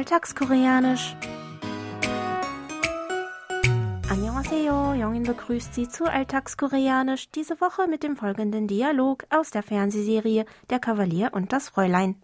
Alltagskoreanisch. Annyeonghaseyo, Jongin begrüßt Sie zu Alltagskoreanisch, diese Woche mit dem folgenden Dialog aus der Fernsehserie Der Kavalier und das Fräulein.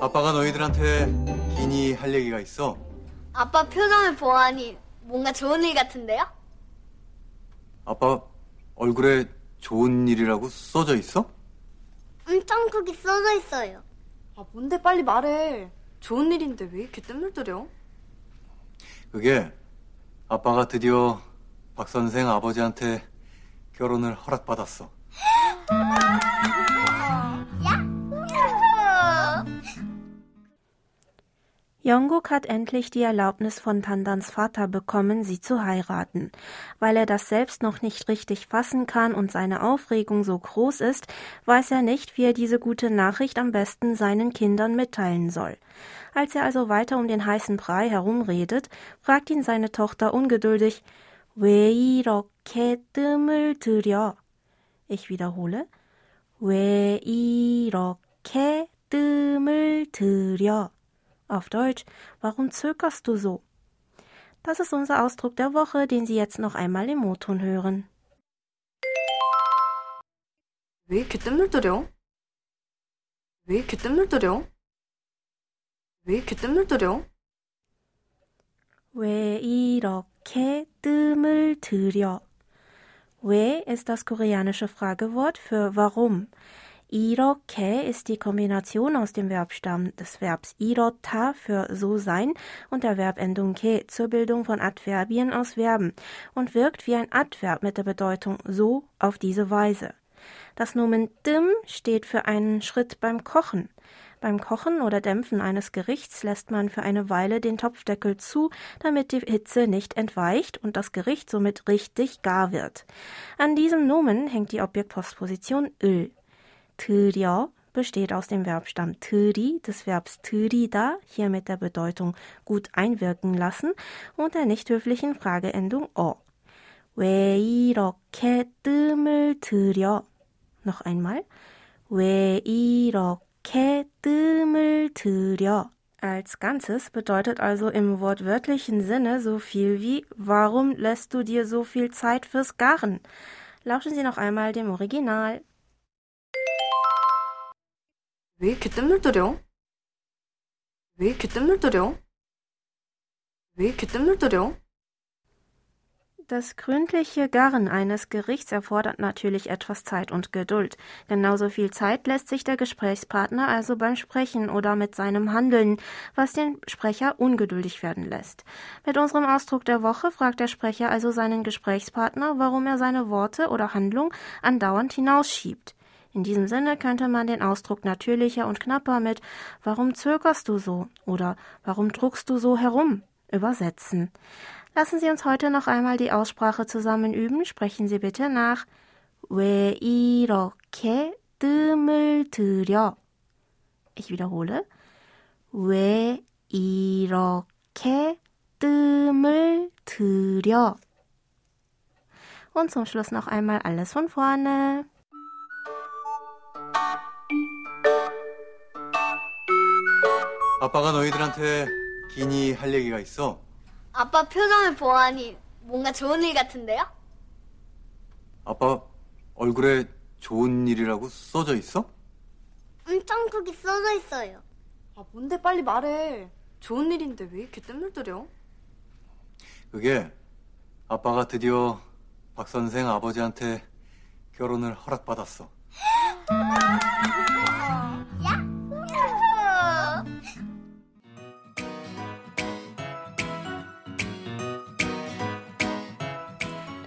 아빠가 너희들한테 기니 할 얘기가 있어. 아빠 표정을 보아하니 뭔가 좋은 일 같은데요? 아빠 얼굴에 좋은 일이라고 써져 있어? 엄청 크게 써져 있어요. 아, 뭔데 빨리 말해. 좋은 일인데 왜 이렇게 뜸물들여? 그게 아빠가 드디어 박 선생 아버지한테 결혼을 허락받았어. Jungkook hat endlich die Erlaubnis von Tandans Vater bekommen, sie zu heiraten. Weil er das selbst noch nicht richtig fassen kann und seine Aufregung so groß ist, weiß er nicht, wie er diese gute Nachricht am besten seinen Kindern mitteilen soll. Als er also weiter um den heißen Brei herumredet, fragt ihn seine Tochter ungeduldig, 왜 이렇게 뜸을 들여? Ich wiederhole, 왜 이렇게 뜸을 들여? Auf Deutsch, warum zögerst du so? Das ist unser Ausdruck der Woche, den Sie jetzt noch einmal im Moton hören. 왜 이렇게 뜸물들여? 왜 이렇게 뜸물들여? 왜 이렇게 뜸물들여? 왜 이렇게 뜸을 들여? 왜 ist das koreanische Fragewort für warum. Iroke ist die Kombination aus dem Verbstamm des Verbs irota für so sein und der Verbendung ke zur Bildung von Adverbien aus Verben und wirkt wie ein Adverb mit der Bedeutung so auf diese Weise. Das Nomen dim steht für einen Schritt beim Kochen. Beim Kochen oder Dämpfen eines Gerichts lässt man für eine Weile den Topfdeckel zu, damit die Hitze nicht entweicht und das Gericht somit richtig gar wird. An diesem Nomen hängt die Objektpostposition Öl. 들여 besteht aus dem Verbstamm 들이, des Verbs 들이다, hier mit der Bedeutung gut einwirken lassen und der nicht höflichen Frageendung 어. 왜 이렇게 뜸을 들여? Noch einmal. 왜 이렇게 뜸을 들여? Als Ganzes bedeutet also im wortwörtlichen Sinne so viel wie Warum lässt du dir so viel Zeit fürs Garen? Lauschen Sie noch einmal dem Original. 왜 이렇게 뜸물들여? 왜 이렇게 뜸물들여? 왜 이렇게 뜸물들여? Das gründliche Garen eines Gerichts erfordert natürlich etwas Zeit und Geduld. Genauso viel Zeit lässt sich der Gesprächspartner also beim Sprechen oder mit seinem Handeln, was den Sprecher ungeduldig werden lässt. Mit unserem Ausdruck der Woche fragt der Sprecher also seinen Gesprächspartner, warum er seine Worte oder Handlung andauernd hinausschiebt. In diesem Sinne könnte man den Ausdruck natürlicher und knapper mit Warum zögerst du so oder Warum druckst du so herum übersetzen. Lassen Sie uns heute noch einmal die Aussprache zusammen üben. Sprechen Sie bitte nach. 왜 이렇게 뜸을 들여? Ich wiederhole. 왜 이렇게 뜸을 들여? Und zum Schluss noch einmal alles von vorne. 아빠가 너희들한테 기니 할 얘기가 있어. 아빠 표정을 보아하니 뭔가 좋은 일 같은데요? 아빠 얼굴에 좋은 일이라고 써져 있어? 엄청 크게 써져 있어요. 아, 뭔데 빨리 말해. 좋은 일인데 왜 이렇게 뜸물들여? 그게 아빠가 드디어 박 선생 아버지한테 결혼을 허락받았어.